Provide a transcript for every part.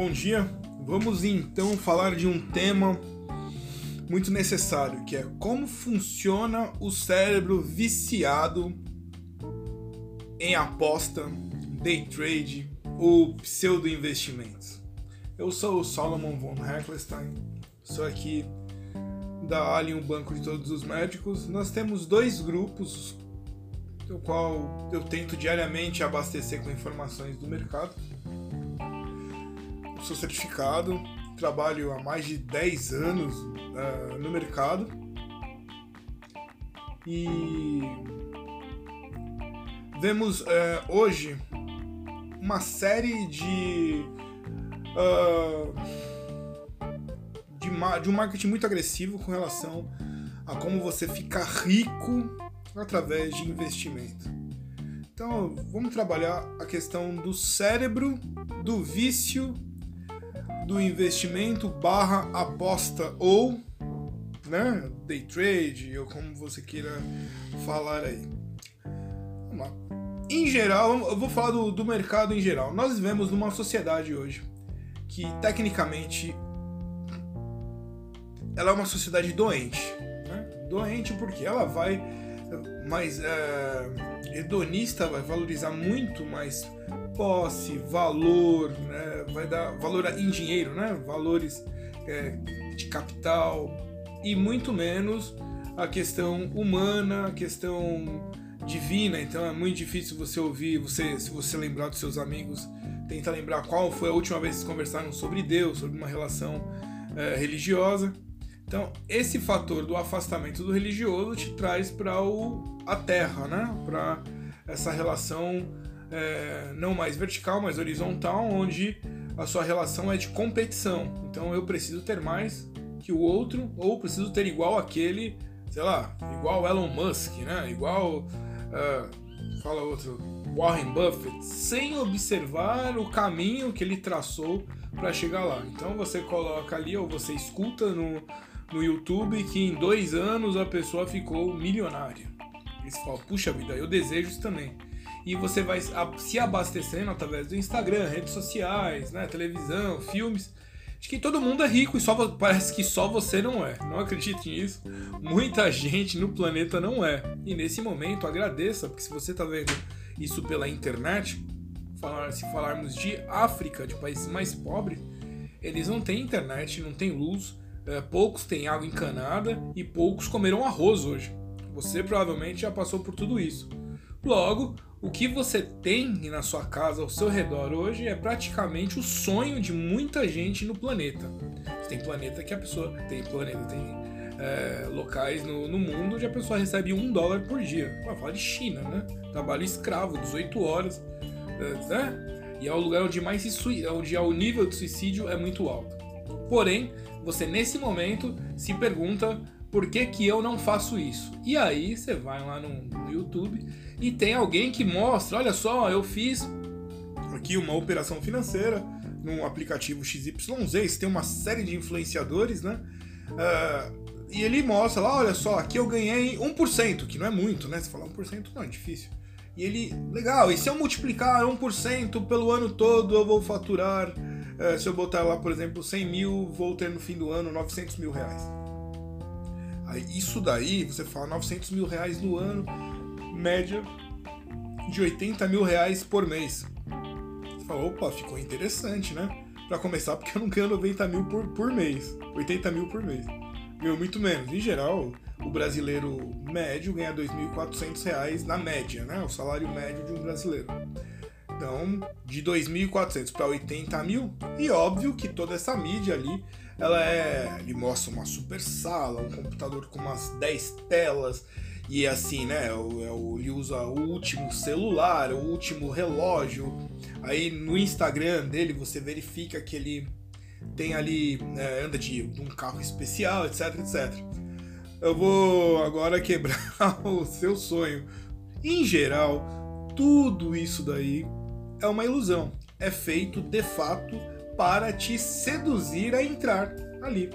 bom dia. Vamos então falar de um tema muito necessário, que é como funciona o cérebro viciado em aposta, day trade ou pseudo investimentos. Eu sou o Solomon von Heckelstein, sou aqui da Alien, o banco de todos os médicos. Nós temos dois grupos, do qual eu tento diariamente abastecer com informações do mercado sou certificado, trabalho há mais de 10 anos uh, no mercado e vemos uh, hoje uma série de, uh, de, de um marketing muito agressivo com relação a como você ficar rico através de investimento. Então, vamos trabalhar a questão do cérebro, do vício do investimento barra aposta ou né, day trade ou como você queira falar aí. Vamos lá. Em geral, eu vou falar do, do mercado em geral. Nós vivemos numa sociedade hoje que tecnicamente ela é uma sociedade doente. Né? Doente porque ela vai mais é, hedonista, vai valorizar muito mais posse, valor, né? vai dar valor em dinheiro, né? valores é, de capital e muito menos a questão humana, a questão divina. Então é muito difícil você ouvir, você, se você lembrar dos seus amigos, tenta lembrar qual foi a última vez que conversaram sobre Deus, sobre uma relação é, religiosa. Então, esse fator do afastamento do religioso te traz para a terra, né? Para essa relação é, não mais vertical, mas horizontal, onde a sua relação é de competição. Então eu preciso ter mais que o outro, ou preciso ter igual aquele, sei lá, igual Elon Musk, né? Igual. Uh, fala outro. Warren Buffett, sem observar o caminho que ele traçou para chegar lá. Então você coloca ali, ou você escuta no, no YouTube que em dois anos a pessoa ficou milionária. E você fala, puxa vida, eu desejo isso também e você vai se abastecendo através do Instagram, redes sociais, né, televisão, filmes, de que todo mundo é rico e só parece que só você não é. Não acredite nisso. Muita gente no planeta não é. E nesse momento agradeça, porque se você está vendo isso pela internet, falar, se falarmos de África, de países mais pobres, eles não têm internet, não têm luz, é, poucos têm água encanada e poucos comeram arroz hoje. Você provavelmente já passou por tudo isso. Logo, o que você tem na sua casa ao seu redor hoje é praticamente o sonho de muita gente no planeta. Tem planeta que a pessoa. Tem planeta, tem é, locais no, no, mundo onde a pessoa recebe um dólar por dia. Vai de China, né? Trabalho escravo, 18 horas. É, né? E é o lugar onde mais se onde é o nível de suicídio é muito alto. Porém, você nesse momento se pergunta por que, que eu não faço isso? E aí você vai lá no, no YouTube e tem alguém que mostra, olha só, eu fiz aqui uma operação financeira num aplicativo XYZ, tem uma série de influenciadores, né? Uh, e ele mostra lá, olha só, aqui eu ganhei 1%, que não é muito, né? Você fala 1% não, é difícil. E ele, legal, e se eu multiplicar 1% pelo ano todo, eu vou faturar, uh, se eu botar lá, por exemplo, 100 mil, vou ter no fim do ano 900 mil reais. Aí, isso daí, você fala 900 mil reais no ano, média de 80 mil reais por mês. Você fala, opa, ficou interessante, né? Para começar, porque eu não ganho 90 mil por, por mês, 80 mil por mês. Ganho muito menos. Em geral, o brasileiro médio ganha 2.400 reais na média, né? O salário médio de um brasileiro. Então, de 2.400 para 80 mil, e óbvio que toda essa mídia ali, ela é. Ele mostra uma super sala, um computador com umas 10 telas, e é assim, né? É o, ele usa o último celular, o último relógio. Aí no Instagram dele você verifica que ele tem ali. É, anda de, de um carro especial, etc, etc. Eu vou agora quebrar o seu sonho. Em geral, tudo isso daí é uma ilusão. É feito de fato para te seduzir a entrar ali,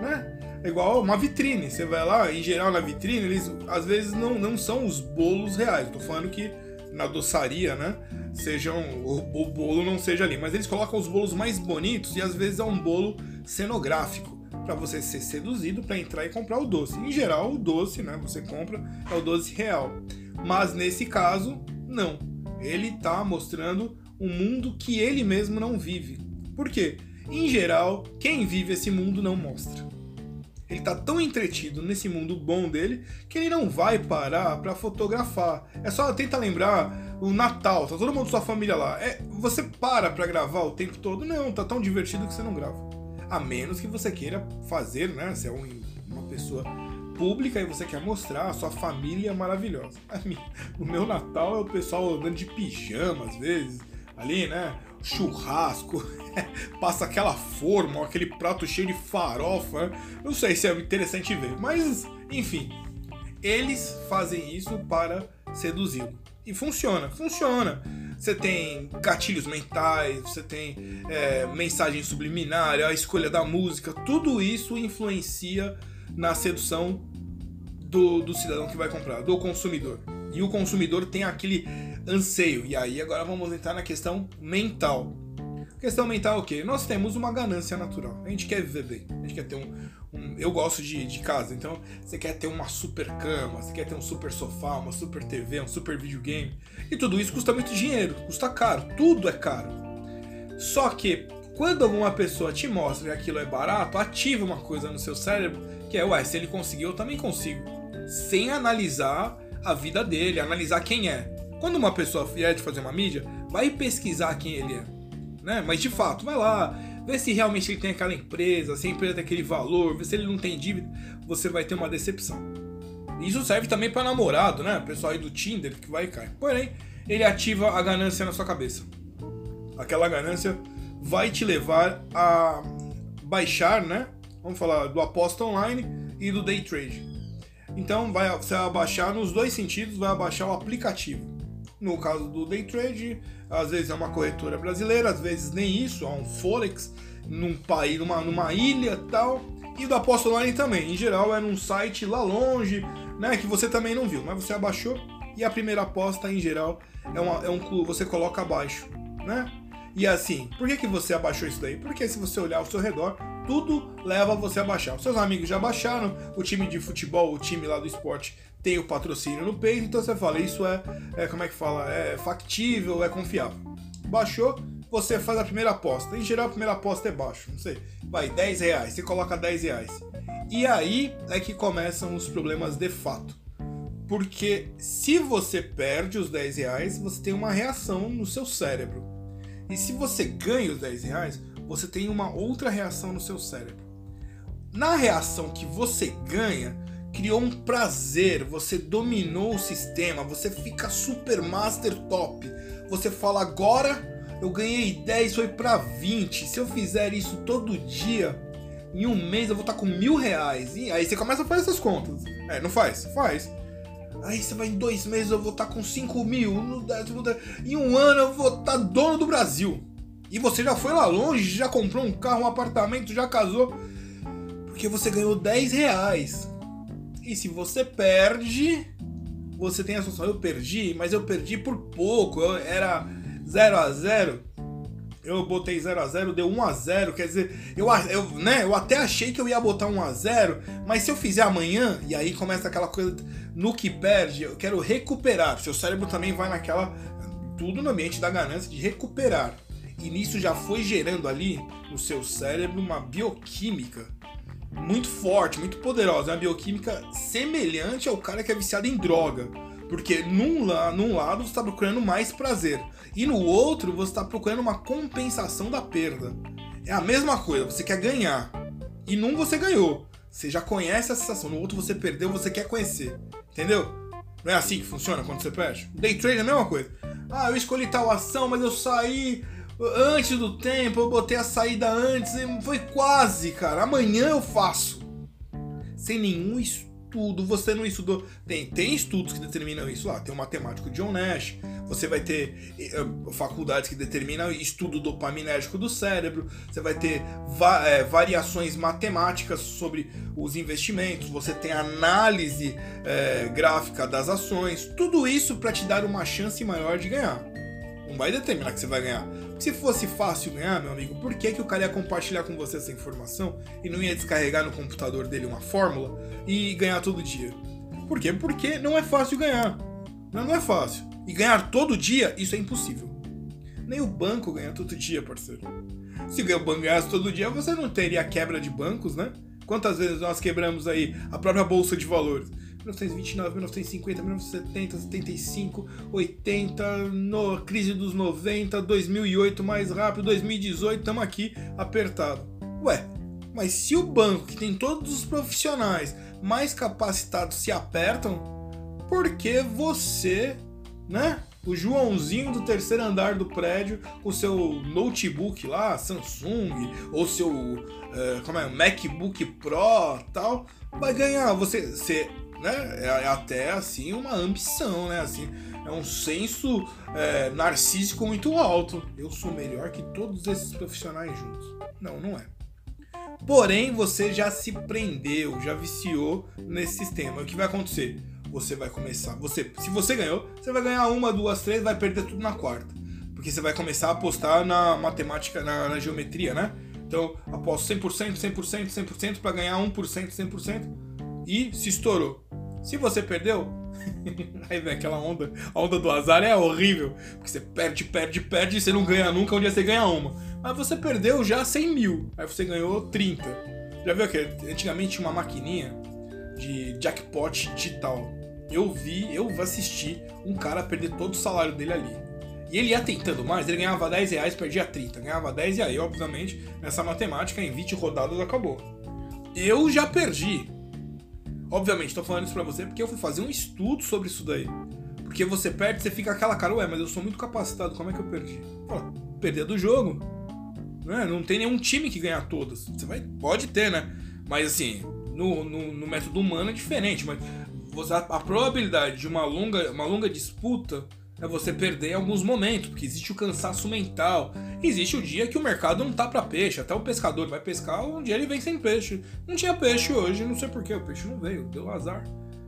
né? É igual uma vitrine. Você vai lá, em geral na vitrine, eles às vezes não, não são os bolos reais. Tô falando que na doçaria, né? Sejam o, o bolo não seja ali, mas eles colocam os bolos mais bonitos e às vezes é um bolo cenográfico para você ser seduzido para entrar e comprar o doce. Em geral, o doce, né, você compra é o doce real. Mas nesse caso, não. Ele tá mostrando um mundo que ele mesmo não vive. Por quê? Em geral, quem vive esse mundo não mostra. Ele tá tão entretido nesse mundo bom dele que ele não vai parar para fotografar. É só tenta lembrar o Natal, tá todo mundo sua família lá. É, você para para gravar o tempo todo? Não, tá tão divertido que você não grava. A menos que você queira fazer, né? Você é um, uma pessoa pública e você quer mostrar a sua família maravilhosa. O meu Natal é o pessoal andando de pijama às vezes, ali, né? Churrasco, passa aquela forma, aquele prato cheio de farofa. Não sei se é interessante ver, mas enfim, eles fazem isso para seduzir. E funciona, funciona. Você tem gatilhos mentais, você tem é, mensagem subliminar, a escolha da música, tudo isso influencia na sedução do, do cidadão que vai comprar, do consumidor. E o consumidor tem aquele anseio. E aí agora vamos entrar na questão mental. Questão mental é o quê? Nós temos uma ganância natural. A gente quer viver bem. A gente quer ter um. um eu gosto de, de casa, então você quer ter uma super cama, você quer ter um super sofá, uma super TV, um super videogame. E tudo isso custa muito dinheiro, custa caro. Tudo é caro. Só que quando alguma pessoa te mostra que aquilo é barato, ativa uma coisa no seu cérebro que é, ué, se ele conseguiu, eu também consigo. Sem analisar a vida dele, analisar quem é. Quando uma pessoa vier de fazer uma mídia, vai pesquisar quem ele é. Né? Mas de fato, vai lá, vê se realmente ele tem aquela empresa, se a empresa tem aquele valor, vê se ele não tem dívida, você vai ter uma decepção. Isso serve também para namorado, né? Pessoal aí do Tinder que vai e cai. Porém, ele ativa a ganância na sua cabeça. Aquela ganância vai te levar a baixar, né? Vamos falar do aposta online e do day trade. Então vai, você vai abaixar nos dois sentidos, vai abaixar o aplicativo. No caso do day trade, às vezes é uma corretora brasileira, às vezes nem isso, é um forex num país, numa, numa ilha tal. E do aposta online também. Em geral é num site lá longe, né, que você também não viu, mas você abaixou e a primeira aposta em geral é, uma, é um você coloca abaixo, né? E assim, por que, que você abaixou isso daí? Porque se você olhar ao seu redor, tudo leva você a baixar. Os seus amigos já baixaram, o time de futebol, o time lá do esporte tem o patrocínio no peito, então você fala, isso é, é como é que fala, é factível, é confiável. Baixou, você faz a primeira aposta. Em geral, a primeira aposta é baixo, não sei, vai 10 reais, você coloca 10 reais. E aí é que começam os problemas de fato. Porque se você perde os 10 reais, você tem uma reação no seu cérebro. E se você ganha os 10 reais, você tem uma outra reação no seu cérebro. Na reação que você ganha, criou um prazer, você dominou o sistema, você fica super master top. Você fala agora eu ganhei 10, foi para 20. Se eu fizer isso todo dia, em um mês eu vou estar com mil reais. E aí você começa a fazer essas contas. É, não faz? Faz. Aí você vai em dois meses eu vou estar com 5 mil. Em um ano eu vou estar dono do Brasil. E você já foi lá longe, já comprou um carro, um apartamento, já casou. Porque você ganhou 10 reais. E se você perde, você tem a solução. Eu perdi, mas eu perdi por pouco. Eu era 0 a 0 eu botei 0 a 0 deu 1 a 0 quer dizer, eu, eu, né, eu até achei que eu ia botar 1 a 0 mas se eu fizer amanhã, e aí começa aquela coisa no que perde, eu quero recuperar. Seu cérebro também vai naquela. Tudo no ambiente da ganância de recuperar. E nisso já foi gerando ali no seu cérebro uma bioquímica muito forte, muito poderosa, uma bioquímica semelhante ao cara que é viciado em droga. Porque num, num lado você está procurando mais prazer, e no outro você está procurando uma compensação da perda. É a mesma coisa, você quer ganhar. E num você ganhou. Você já conhece a sensação, no outro você perdeu, você quer conhecer. Entendeu? Não é assim que funciona quando você perde? Day trade é a mesma coisa. Ah, eu escolhi tal ação, mas eu saí antes do tempo, eu botei a saída antes, foi quase, cara. Amanhã eu faço. Sem nenhum estudo, você não estudou. Tem, tem estudos que determinam isso lá. Tem o matemático John Nash, você vai ter uh, faculdades que determinam estudo dopaminérgico do cérebro, você vai ter va é, variações matemáticas sobre os investimentos, você tem análise é, gráfica das ações, tudo isso para te dar uma chance maior de ganhar. Não vai determinar que você vai ganhar. Se fosse fácil ganhar, meu amigo, por que, que o cara ia compartilhar com você essa informação e não ia descarregar no computador dele uma fórmula e ganhar todo dia? Por quê? Porque não é fácil ganhar. Não, não é fácil. E ganhar todo dia, isso é impossível. Nem o banco ganha todo dia, parceiro. Se o banco ganhasse todo dia, você não teria quebra de bancos, né? Quantas vezes nós quebramos aí a própria bolsa de valores? 1929, 1950, 1970, 75, 80, no, crise dos 90, 2008 mais rápido, 2018, estamos aqui apertado. Ué, mas se o banco que tem todos os profissionais mais capacitados se apertam, por que você, né? O Joãozinho do terceiro andar do prédio, com seu notebook lá, Samsung, ou seu uh, como é, MacBook Pro tal, vai ganhar. Você, você né? É, é até assim uma ambição, né? Assim, é um senso é, narcísico muito alto. Eu sou melhor que todos esses profissionais juntos. Não, não é. Porém, você já se prendeu, já viciou nesse sistema. O que vai acontecer? Você vai começar. Você, se você ganhou, você vai ganhar uma, duas, três, vai perder tudo na quarta. Porque você vai começar a apostar na matemática, na, na geometria, né? Então, aposto 100%, 100%, 100% para ganhar 1%, 100% e se estourou. Se você perdeu, aí vem aquela onda. A onda do azar é horrível. Porque você perde, perde, perde e você não ganha nunca, um dia você ganha uma. Mas você perdeu já 100 mil. Aí você ganhou 30. Já viu que antigamente tinha uma maquininha de jackpot digital. Eu vi, eu assisti um cara perder todo o salário dele ali. E ele ia tentando mais, ele ganhava 10 reais, perdia 30. Ganhava 10 e aí, obviamente, nessa matemática, em 20 rodadas acabou. Eu já perdi. Obviamente, estou falando isso pra você porque eu fui fazer um estudo sobre isso daí. Porque você perde, você fica aquela cara, ué, mas eu sou muito capacitado, como é que eu perdi? Fala, perder do jogo. Né? Não tem nenhum time que ganha todas. Você vai, pode ter, né? Mas assim, no, no, no método humano é diferente. Mas a, a probabilidade de uma longa, uma longa disputa é você perder alguns momentos, porque existe o cansaço mental. Existe o dia que o mercado não tá para peixe, até o pescador vai pescar, um dia ele vem sem peixe. Não tinha peixe hoje, não sei porquê, o peixe não veio, deu azar.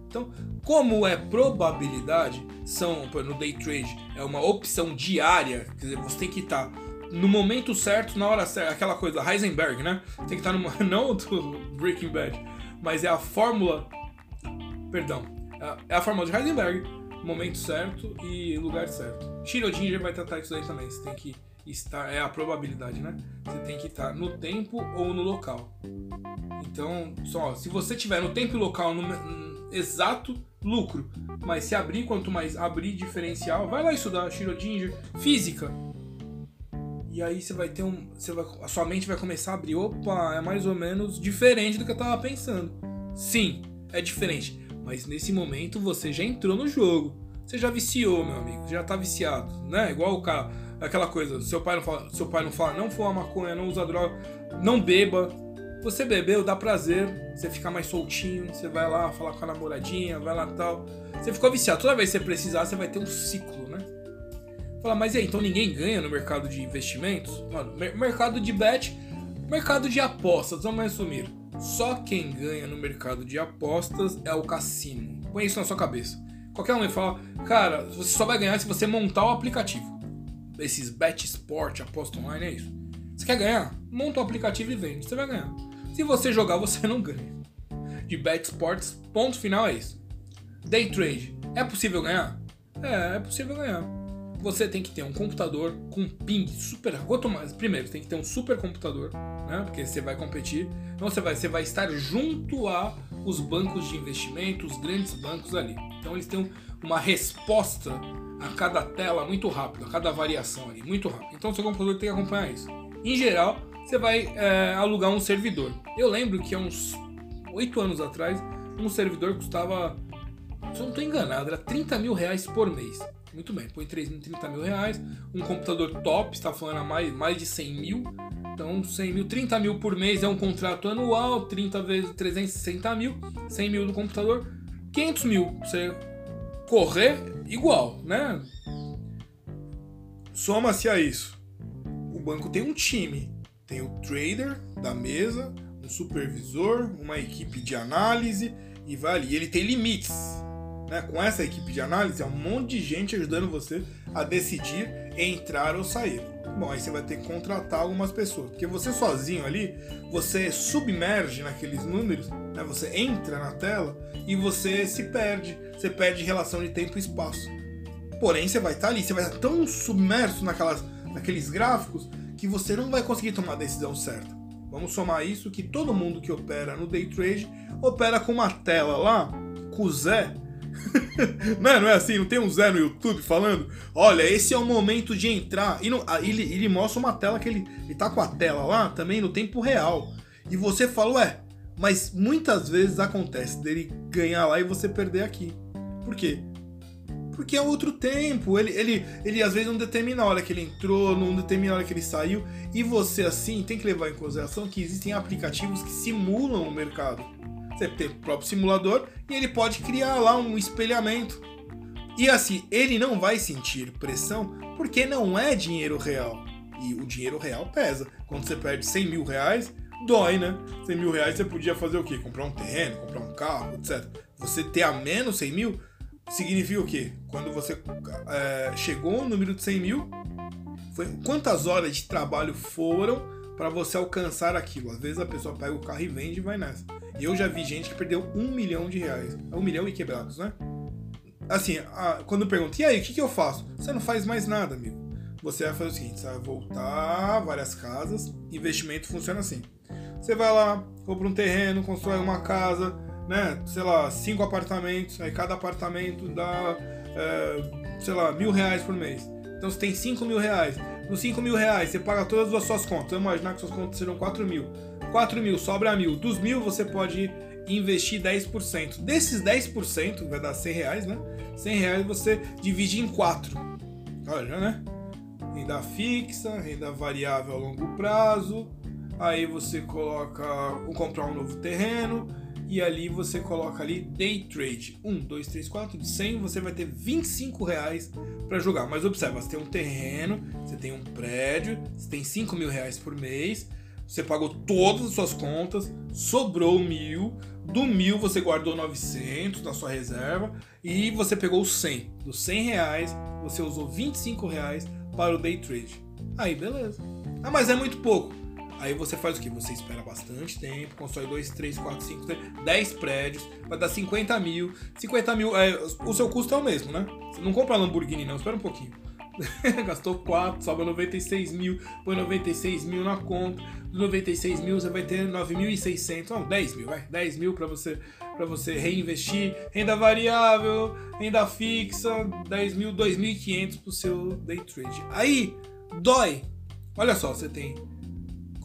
Então, como é probabilidade, são no day trade é uma opção diária, quer dizer, você tem que estar tá no momento certo, na hora certa, aquela coisa Heisenberg, né? Tem que estar tá no não do Breaking Bad, mas é a fórmula, perdão, é a fórmula de Heisenberg momento certo e lugar certo. Ginger vai tratar isso aí também. Você tem que estar. É a probabilidade, né? Você tem que estar no tempo ou no local. Então, só, se você tiver no tempo e local no, no, exato, lucro. Mas se abrir, quanto mais abrir diferencial, vai lá estudar Ginger, física. E aí você vai ter um. Você vai, a sua mente vai começar a abrir. Opa, é mais ou menos diferente do que eu tava pensando. Sim, é diferente. Mas nesse momento você já entrou no jogo. Você já viciou, meu amigo. Já tá viciado, né? Igual o cara, aquela coisa, seu pai não fala, seu pai não fala, não fuma maconha, não usa droga, não beba. Você bebeu, dá prazer, você fica mais soltinho, você vai lá falar com a namoradinha, vai lá tal. Você ficou viciado. Toda vez que você precisar, você vai ter um ciclo, né? Fala, mas e aí, então ninguém ganha no mercado de investimentos? Mano, mercado de bet, mercado de apostas, vamos resumir. Só quem ganha no mercado de apostas é o cassino. Põe isso na sua cabeça. Qualquer um me fala, cara, você só vai ganhar se você montar o aplicativo. Esses bet sport, aposta online, é isso. Você quer ganhar? Monta o aplicativo e vende. Você vai ganhar. Se você jogar, você não ganha. De bet sports, ponto final é isso. Day trade, é possível ganhar? É, é possível ganhar você tem que ter um computador com ping super. Quanto mais. Primeiro, você tem que ter um super computador, né? Porque você vai competir. Então você vai, você vai estar junto a os bancos de investimento, os grandes bancos ali. Então eles têm uma resposta a cada tela muito rápido, a cada variação ali, muito rápido. Então seu computador tem que acompanhar isso. Em geral, você vai é, alugar um servidor. Eu lembro que há uns 8 anos atrás, um servidor custava, se eu não estou enganado, era 30 mil reais por mês. Muito bem, põe 30 mil reais. Um computador top, está falando a mais, mais de 100 mil. Então, 100 mil, 30 mil por mês é um contrato anual, 30 vezes 360 mil, 100 mil no computador, 500 mil. Você correr igual, né? Soma-se a isso. O banco tem um time, tem o trader da mesa, um supervisor, uma equipe de análise e vai ali. Ele tem limites. Né? Com essa equipe de análise, é um monte de gente ajudando você a decidir entrar ou sair. Bom, aí você vai ter que contratar algumas pessoas, porque você sozinho ali, você submerge naqueles números, né? você entra na tela e você se perde. Você perde relação de tempo e espaço. Porém, você vai estar ali, você vai estar tão submerso naquelas, naqueles gráficos que você não vai conseguir tomar a decisão certa. Vamos somar isso que todo mundo que opera no day trade opera com uma tela lá, com o Zé. não, é, não é assim, não tem um Zé no YouTube falando, olha, esse é o momento de entrar. E não, ele, ele mostra uma tela que ele, ele tá com a tela lá também no tempo real. E você fala, ué, mas muitas vezes acontece dele ganhar lá e você perder aqui. Por quê? Porque é outro tempo. Ele, ele, ele às vezes não determina a hora que ele entrou, não determina a hora que ele saiu. E você, assim, tem que levar em consideração que existem aplicativos que simulam o mercado. Você tem o próprio simulador e ele pode criar lá um espelhamento. E assim, ele não vai sentir pressão porque não é dinheiro real. E o dinheiro real pesa. Quando você perde 100 mil reais, dói, né? 100 mil reais você podia fazer o quê? Comprar um terreno, comprar um carro, etc. Você ter a menos 100 mil significa o quê? Quando você é, chegou no número de 100 mil, foi quantas horas de trabalho foram para você alcançar aquilo? Às vezes a pessoa pega o carro e vende e vai nessa. E eu já vi gente que perdeu um milhão de reais. Um milhão e quebrados, né? Assim, a, quando pergunto, e aí, o que, que eu faço? Você não faz mais nada, amigo. Você vai fazer o seguinte: você vai voltar várias casas. Investimento funciona assim. Você vai lá, compra um terreno, constrói uma casa, né? Sei lá, cinco apartamentos, aí cada apartamento dá, é, sei lá, mil reais por mês. Então você tem cinco mil reais. Nos cinco mil reais você paga todas as suas contas. Vamos imaginar que suas contas serão quatro mil. Quatro mil sobra mil. Dos mil você pode investir 10%. Desses 10% vai dar 100 reais, né? 100 reais você divide em quatro. Olha, né? Renda fixa, renda variável a longo prazo. Aí você coloca, comprar um novo terreno e ali você coloca ali day trade. 1, 2, 3, 4, de 100 você vai ter 25 reais para jogar. Mas observa, você tem um terreno, você tem um prédio, você tem 5 mil reais por mês, você pagou todas as suas contas, sobrou mil, do mil você guardou 900 na sua reserva e você pegou 100. Dos 100 reais, você usou 25 reais para o day trade. Aí beleza. Ah, mas é muito pouco. Aí você faz o que? Você espera bastante tempo, constrói 2, 3, 4, 5, 10 prédios, vai dar 50 mil. 50 mil, é, o seu custo é o mesmo, né? Você não compra Lamborghini, não, espera um pouquinho. Gastou 4, sobra 96 mil, põe 96 mil na conta. Dos 96 mil você vai ter 9.600, não, 10 mil, vai. 10 mil para você, pra você reinvestir. Renda variável, renda fixa, 10 mil, 2.500 pro seu day trade. Aí, dói. Olha só, você tem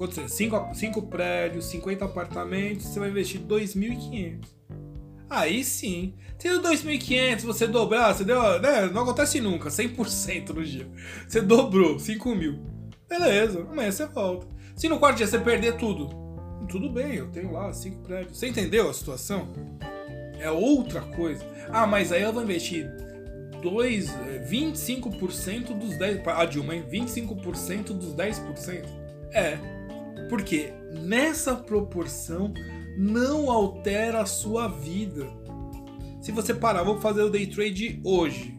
Quanto você? Cinco, cinco prédios, 50 apartamentos, você vai investir 2.500. Aí sim. Tendo 2.500, você dobrar, você deu. Né, não acontece nunca, 100% no dia. Você dobrou, 5 mil. Beleza, amanhã você volta. Se no quarto dia você perder tudo, tudo bem, eu tenho lá cinco prédios. Você entendeu a situação? É outra coisa. Ah, mas aí eu vou investir 2, 25% é, dos 10%. A Dilma, hein? 25% dos 10%? É. Porque nessa proporção não altera a sua vida. Se você parar, vou fazer o day trade hoje.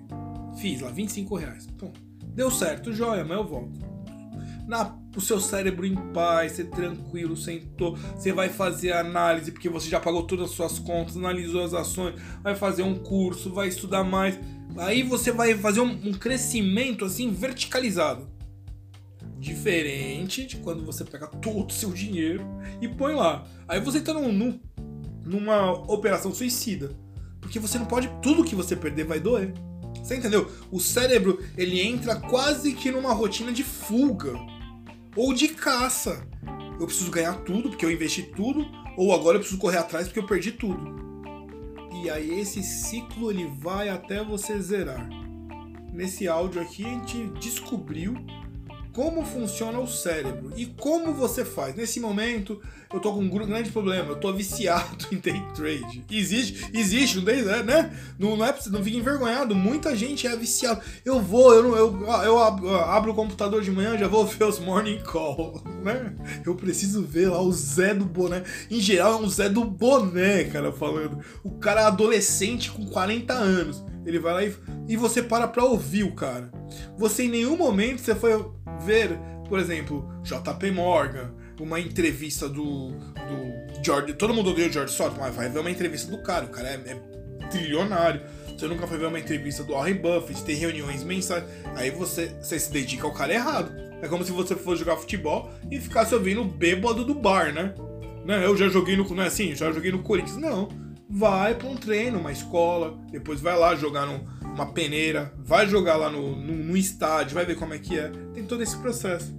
Fiz lá 25 reais. Pô, deu certo, joia, mas eu volto. Na, o seu cérebro em paz, você tranquilo, sentou, você vai fazer análise, porque você já pagou todas as suas contas, analisou as ações, vai fazer um curso, vai estudar mais. Aí você vai fazer um, um crescimento assim verticalizado. Diferente de quando você pega todo o seu dinheiro e põe lá. Aí você tá num, num, numa operação suicida. Porque você não pode. Tudo que você perder vai doer. Você entendeu? O cérebro ele entra quase que numa rotina de fuga ou de caça. Eu preciso ganhar tudo porque eu investi tudo, ou agora eu preciso correr atrás porque eu perdi tudo. E aí esse ciclo ele vai até você zerar. Nesse áudio aqui a gente descobriu como funciona o cérebro e como você faz. Nesse momento, eu tô com um grande problema, eu tô viciado em day trade. Existe, existe, tem, né? Não, não, é, não fica envergonhado, muita gente é viciado. Eu vou, eu, eu, eu abro o computador de manhã, já vou ver os morning call, né? Eu preciso ver lá o Zé do Boné. Em geral, é um Zé do Boné, cara, falando. O cara é adolescente com 40 anos. Ele vai lá e, e você para pra ouvir o cara. Você em nenhum momento você foi ver, por exemplo, JP Morgan, uma entrevista do, do George. Todo mundo odeia o George Soros, mas vai ver uma entrevista do cara. O cara é, é trilionário. Você nunca foi ver uma entrevista do Warren Buffett, tem reuniões mensais. Aí você, você se dedica ao cara errado. É como se você fosse jogar futebol e ficasse ouvindo o bêbado do bar, né? né? Eu já joguei no. Não é assim? Já joguei no Corinthians. Não. Vai pra um treino, uma escola, depois vai lá jogar numa peneira, vai jogar lá no, no, no estádio, vai ver como é que é. Tem todo esse processo.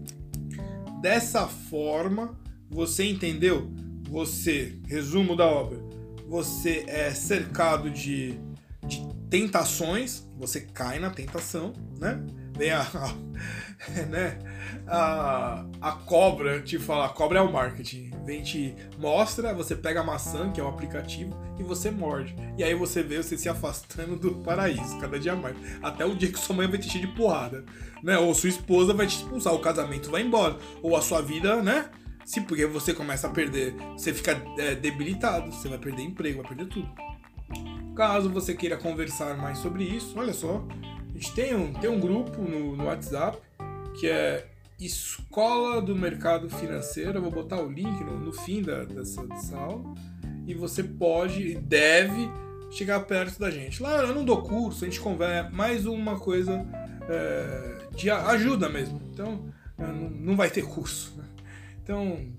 Dessa forma, você entendeu? Você, resumo da obra, você é cercado de, de tentações, você cai na tentação, né? Vem a, a, né? a, a cobra te fala, a cobra é o marketing, vem te mostra, você pega a maçã, que é o aplicativo, e você morde. E aí você vê você se afastando do paraíso, cada dia mais. Até o dia que sua mãe vai te encher de porrada né? Ou sua esposa vai te expulsar, o casamento vai embora. Ou a sua vida, né? Se porque você começa a perder, você fica é, debilitado, você vai perder emprego, vai perder tudo. Caso você queira conversar mais sobre isso, olha só, a gente tem um, tem um grupo no, no WhatsApp que é Escola do Mercado Financeiro. Eu vou botar o link no, no fim da, dessa, dessa aula. E você pode e deve chegar perto da gente. Lá eu não dou curso, a gente conversa, mais uma coisa é, de ajuda mesmo. Então, é, não vai ter curso. Então,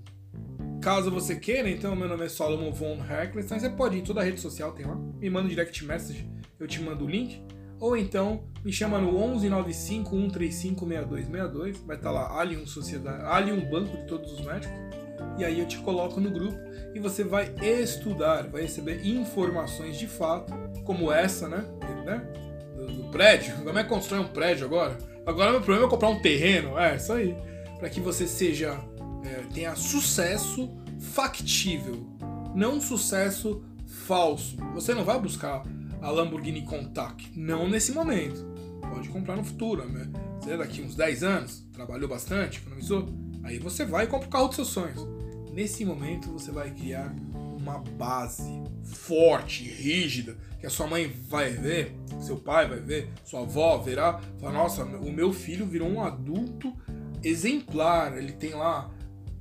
caso você queira, então, meu nome é Solomon von Hercules, você pode ir em toda a rede social, tem lá, me manda um direct message, eu te mando o link. Ou então, me chama no 1195 135 6262, vai estar lá Alien Sociedade, Alien Banco de Todos os Médicos. E aí eu te coloco no grupo e você vai estudar, vai receber informações de fato, como essa, né? né? prédio? Como é que constrói um prédio agora? Agora meu problema é comprar um terreno. É, isso aí. Para que você seja. É, tenha sucesso factível. Não sucesso falso. Você não vai buscar a Lamborghini Contact. Não nesse momento. Pode comprar no futuro, né? Você daqui uns 10 anos, trabalhou bastante, economizou. Aí você vai e compra o carro dos seus sonhos. Nesse momento você vai criar uma base forte, rígida, que a sua mãe vai ver, seu pai vai ver, sua avó verá, fala, nossa, o meu filho virou um adulto exemplar, ele tem lá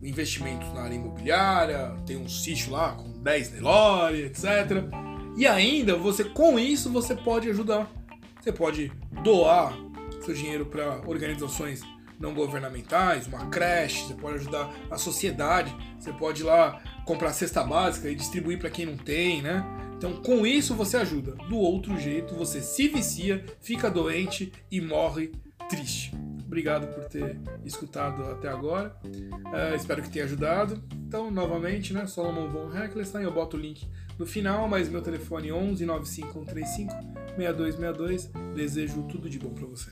investimentos na área imobiliária, tem um sítio lá com 10 Nelore, etc. E ainda, você com isso você pode ajudar. Você pode doar seu dinheiro para organizações não governamentais, uma creche, você pode ajudar a sociedade, você pode ir lá comprar cesta básica e distribuir para quem não tem, né? Então, com isso você ajuda. Do outro jeito, você se vicia, fica doente e morre triste. Obrigado por ter escutado até agora. Uh, espero que tenha ajudado. Então, novamente, né? Solomon von Heckelstein. Eu boto o link no final, mas meu telefone 11 95135 6262. Desejo tudo de bom para você.